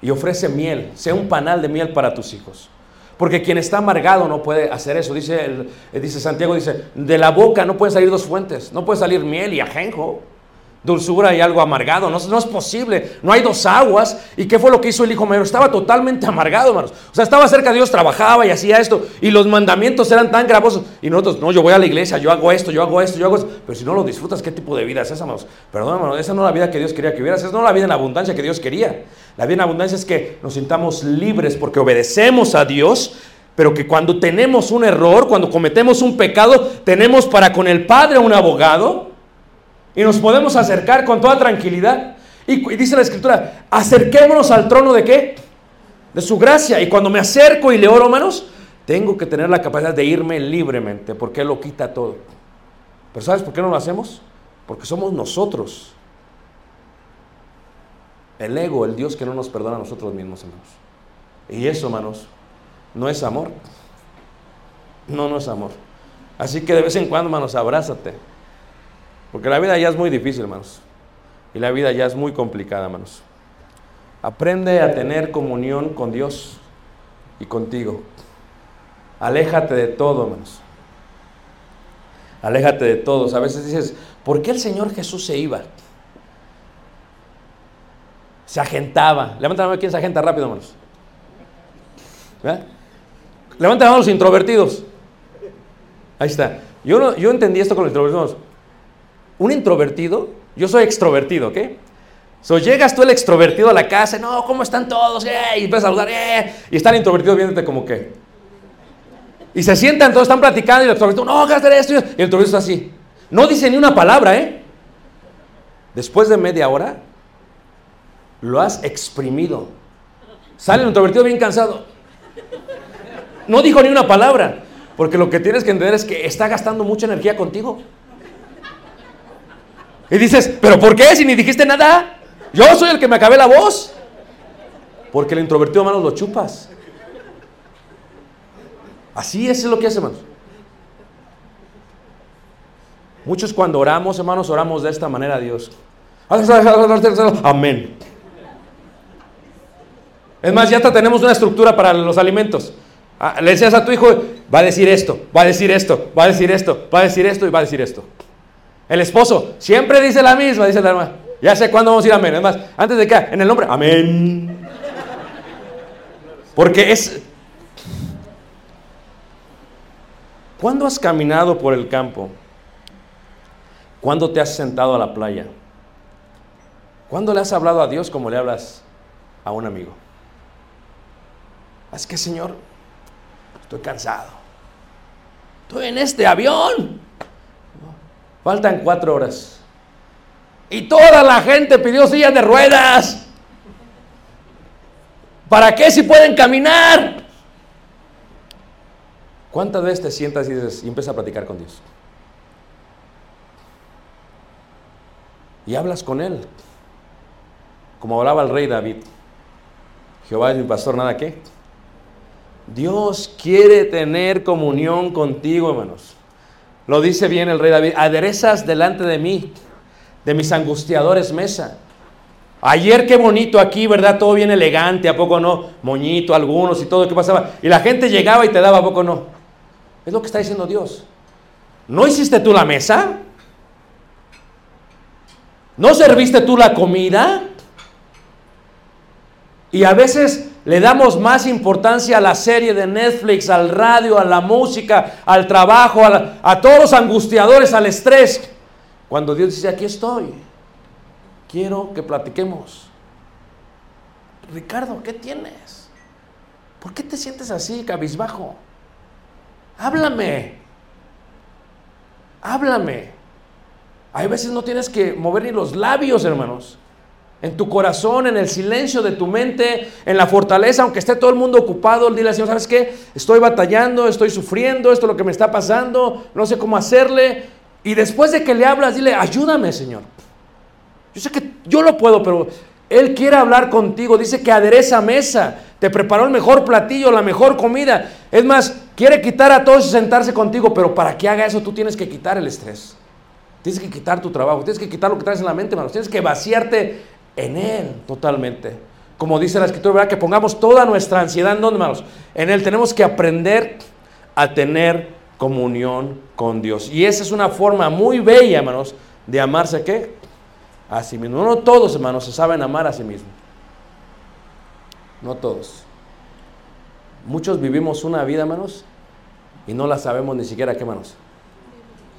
y ofrece miel, sea un panal de miel para tus hijos. Porque quien está amargado no puede hacer eso. Dice, el, dice Santiago, dice, de la boca no pueden salir dos fuentes. No puede salir miel y ajenjo dulzura y algo amargado. No, no, es posible. No hay dos aguas. ¿Y qué fue lo que hizo el hijo mayor? Estaba totalmente amargado, hermanos. O sea, estaba cerca de Dios, trabajaba y hacía esto. Y los mandamientos eran tan gravosos. Y nosotros, no, yo voy a la iglesia, yo hago esto, yo hago esto, yo hago esto. Pero si no lo disfrutas, ¿qué tipo de vida es esa, hermanos? Perdón, hermano, esa no es la vida que Dios quería que vivieras. Esa no es la vida en abundancia que Dios quería. La vida abundancia es que nos sintamos libres porque obedecemos a Dios pero que cuando tenemos un error, cuando cometemos un pecado, tenemos para con el Padre un abogado y nos podemos acercar con toda tranquilidad. Y, y dice la escritura, acerquémonos al trono de qué? De su gracia. Y cuando me acerco y le oro, hermanos, tengo que tener la capacidad de irme libremente, porque Él lo quita todo. Pero ¿sabes por qué no lo hacemos? Porque somos nosotros. El ego, el Dios que no nos perdona a nosotros mismos, hermanos. Y eso, hermanos, no es amor. No, no es amor. Así que de vez en cuando, hermanos, abrázate. Porque la vida ya es muy difícil, hermanos. Y la vida ya es muy complicada, hermanos. Aprende a tener comunión con Dios y contigo. Aléjate de todo, hermanos. Aléjate de todos. A veces dices, ¿por qué el Señor Jesús se iba? Se agentaba. Levanta la mano, ¿quién se agenta rápido, hermanos? Levanta la mano los introvertidos. Ahí está. Yo, yo entendí esto con los introvertidos. Un introvertido, yo soy extrovertido, ¿ok? So, llegas tú el extrovertido a la casa, no, ¿cómo están todos? Eh", y empiezas a saludar, eh", y está el introvertido viéndote como que. Y se sientan, todos están platicando, y el extrovertido, no, ¿qué hacer esto? Y el introvertido está así. No dice ni una palabra, ¿eh? Después de media hora, lo has exprimido. Sale el introvertido bien cansado. No dijo ni una palabra. Porque lo que tienes que entender es que está gastando mucha energía contigo. Y dices, ¿pero por qué si ni dijiste nada? Yo soy el que me acabé la voz. Porque el introvertido, hermanos, lo chupas. Así es lo que hace, hermanos. Muchos cuando oramos, hermanos, oramos de esta manera a Dios. Amén. Es más, ya tenemos una estructura para los alimentos. Ah, le decías a tu hijo, va a decir esto, va a decir esto, va a decir esto, va a decir esto y va a decir esto. El esposo siempre dice la misma, dice la hermana. Ya sé cuándo vamos a ir amén. Es más, antes de que, en el nombre, amén. Porque es... ¿Cuándo has caminado por el campo? ¿Cuándo te has sentado a la playa? ¿Cuándo le has hablado a Dios como le hablas a un amigo? Es que, Señor, Estoy cansado. Estoy en este avión. Faltan cuatro horas. Y toda la gente pidió sillas de ruedas. ¿Para qué si pueden caminar? ¿Cuántas veces te sientas y, dices, y empiezas a platicar con Dios? Y hablas con Él. Como hablaba el rey David. Jehová es mi pastor, nada que. Dios quiere tener comunión contigo, hermanos. Lo dice bien el rey David, aderezas delante de mí, de mis angustiadores mesa. Ayer qué bonito aquí, ¿verdad? Todo bien elegante, ¿a poco no? Moñito, algunos y todo, ¿qué pasaba? Y la gente llegaba y te daba, ¿a poco no? Es lo que está diciendo Dios. ¿No hiciste tú la mesa? ¿No serviste tú la comida? Y a veces le damos más importancia a la serie de Netflix, al radio, a la música, al trabajo, a, todos los angustiadores, al estrés. Cuando Dios dice, aquí estoy, quiero que platiquemos. Ricardo, ¿qué tienes? ¿Por qué te sientes así, cabizbajo? Háblame. Háblame. Hay veces no tienes que mover ni los labios, hermanos en tu corazón, en el silencio de tu mente, en la fortaleza, aunque esté todo el mundo ocupado, dile al Señor, ¿sabes qué? Estoy batallando, estoy sufriendo, esto es lo que me está pasando, no sé cómo hacerle. Y después de que le hablas, dile, ayúdame, Señor. Yo sé que yo lo puedo, pero Él quiere hablar contigo. Dice que adereza mesa, te preparó el mejor platillo, la mejor comida. Es más, quiere quitar a todos y sentarse contigo, pero para que haga eso tú tienes que quitar el estrés. Tienes que quitar tu trabajo, tienes que quitar lo que traes en la mente, hermanos. Tienes que vaciarte en Él totalmente. Como dice la escritura, ¿verdad? Que pongamos toda nuestra ansiedad en donde, hermanos. En Él tenemos que aprender a tener comunión con Dios. Y esa es una forma muy bella, hermanos, de amarse qué? A sí mismo. No todos, hermanos, se saben amar a sí mismos. No todos. Muchos vivimos una vida, hermanos, y no la sabemos ni siquiera qué, hermanos.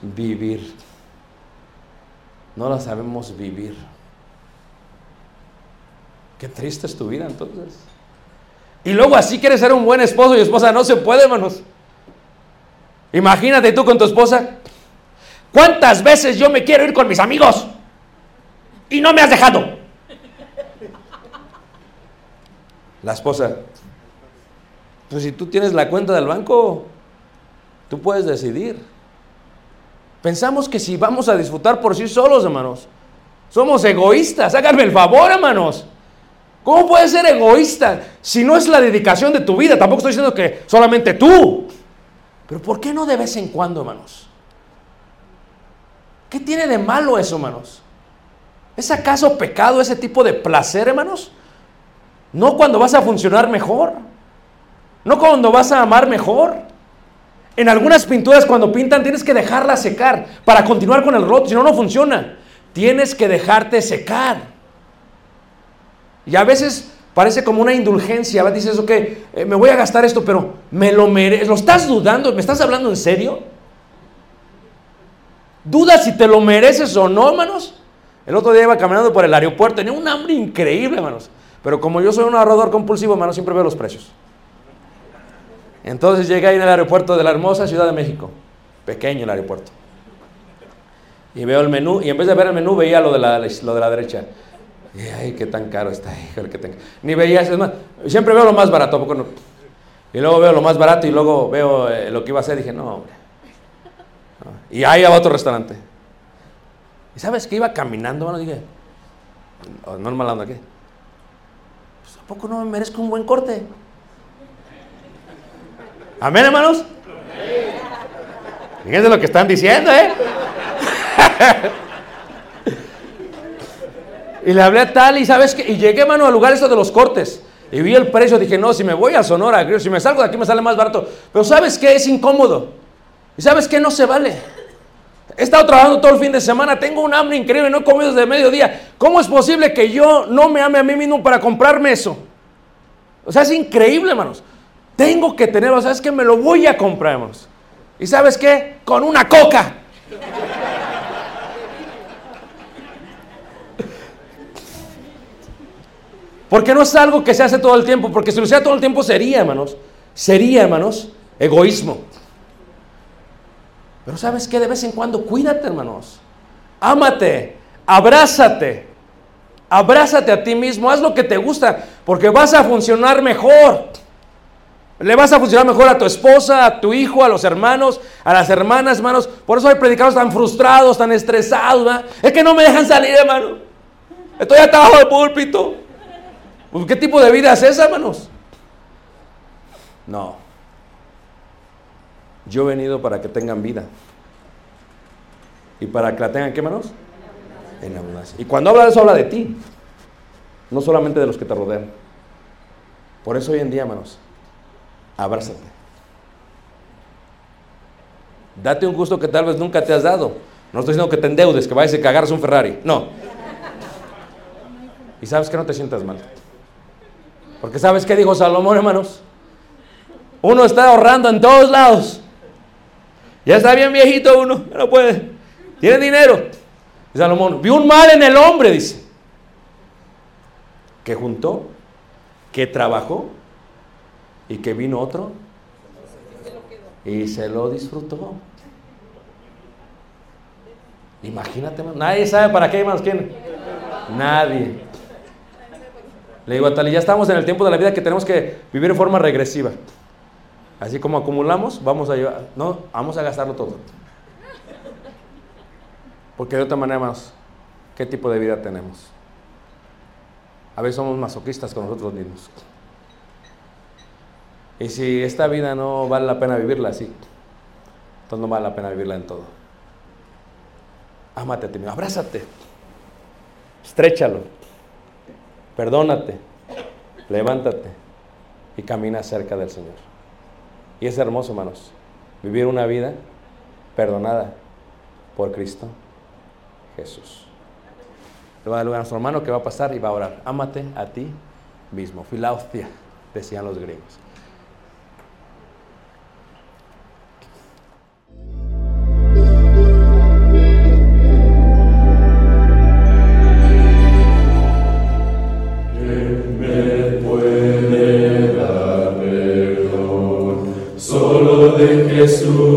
Vivir. No la sabemos vivir. Qué triste es tu vida entonces. Y luego así quieres ser un buen esposo y esposa. No se puede, hermanos. Imagínate tú con tu esposa. ¿Cuántas veces yo me quiero ir con mis amigos? Y no me has dejado. La esposa, pues si tú tienes la cuenta del banco, tú puedes decidir. Pensamos que si vamos a disfrutar por sí solos, hermanos, somos egoístas. Háganme el favor, hermanos. ¿Cómo puedes ser egoísta si no es la dedicación de tu vida? Tampoco estoy diciendo que solamente tú. Pero ¿por qué no de vez en cuando, hermanos? ¿Qué tiene de malo eso, hermanos? ¿Es acaso pecado ese tipo de placer, hermanos? No cuando vas a funcionar mejor. No cuando vas a amar mejor. En algunas pinturas cuando pintan tienes que dejarla secar para continuar con el roto, si no, no funciona. Tienes que dejarte secar. Y a veces parece como una indulgencia. Dices, ok, eh, me voy a gastar esto, pero me lo merezco. ¿Lo estás dudando? ¿Me estás hablando en serio? ¿Dudas si te lo mereces o no, hermanos? El otro día iba caminando por el aeropuerto, tenía un hambre increíble, hermanos. Pero como yo soy un ahorrador compulsivo, hermanos, siempre veo los precios. Entonces llegué ahí en el aeropuerto de la hermosa Ciudad de México. Pequeño el aeropuerto. Y veo el menú, y en vez de ver el menú, veía lo de la, lo de la derecha. Y, ay, qué tan caro está, hijo, que Ni veía, es más, siempre veo lo más barato, poco no? Y luego veo lo más barato y luego veo eh, lo que iba a hacer. Dije, no, hombre. Y ahí va otro restaurante. ¿Y sabes que iba caminando? Bueno, dije, normal ando aquí. Pues, ¿A poco no me merezco un buen corte? Amén, hermanos. Fíjense lo que están diciendo, ¿eh? y le hablé a tal y sabes que y llegué, mano, al lugar esto de los cortes. Y vi el precio, dije, no, si me voy a Sonora, si me salgo de aquí me sale más barato. Pero ¿sabes qué? Es incómodo. ¿Y sabes qué? No se vale. He estado trabajando todo el fin de semana, tengo un hambre increíble, no he comido desde mediodía. ¿Cómo es posible que yo no me ame a mí mismo para comprarme eso? O sea, es increíble, hermanos. Tengo que tenerlo, ¿sabes qué? Me lo voy a comprar, hermanos. ¿Y sabes qué? Con una coca. Porque no es algo que se hace todo el tiempo, porque si lo hiciera todo el tiempo sería, hermanos, sería, hermanos, egoísmo. Pero sabes qué, de vez en cuando cuídate, hermanos. Ámate, abrázate, abrázate a ti mismo, haz lo que te gusta, porque vas a funcionar mejor. Le vas a funcionar mejor a tu esposa, a tu hijo, a los hermanos, a las hermanas, hermanos. Por eso hay predicados tan frustrados, tan estresados. Es que no me dejan salir, hermano. Estoy abajo del púlpito. Pues, ¿Qué tipo de vida es esa, hermanos? No. Yo he venido para que tengan vida. Y para que la tengan, ¿qué, hermanos? En abundancia. Y cuando habla de eso, habla de ti. No solamente de los que te rodean. Por eso hoy en día, hermanos, abrázate. Date un gusto que tal vez nunca te has dado. No estoy diciendo que te endeudes, que vayas a cagarse un Ferrari. No. Y sabes que no te sientas mal. Porque sabes qué dijo Salomón, hermanos. Uno está ahorrando en todos lados. Ya está bien viejito uno, no puede. Tiene dinero. Salomón, vio un mal en el hombre, dice. Que juntó, que trabajó y que vino otro y se lo disfrutó. Imagínate, nadie sabe para qué, más ¿quién? Nadie. Le digo a Tali, ya estamos en el tiempo de la vida que tenemos que vivir en forma regresiva. Así como acumulamos, vamos a llevar, no, vamos a gastarlo todo. Porque de otra manera, más, ¿qué tipo de vida tenemos? A veces somos masoquistas con nosotros mismos. Y si esta vida no vale la pena vivirla así, entonces no vale la pena vivirla en todo. Ámate a ti mismo, abrázate, estrechalo, perdónate, levántate y camina cerca del Señor. Y es hermoso, hermanos, vivir una vida perdonada por Cristo Jesús. Le va a dar lugar a nuestro hermano que va a pasar y va a orar. Ámate a ti mismo. Filaustia, decían los griegos. Jesús,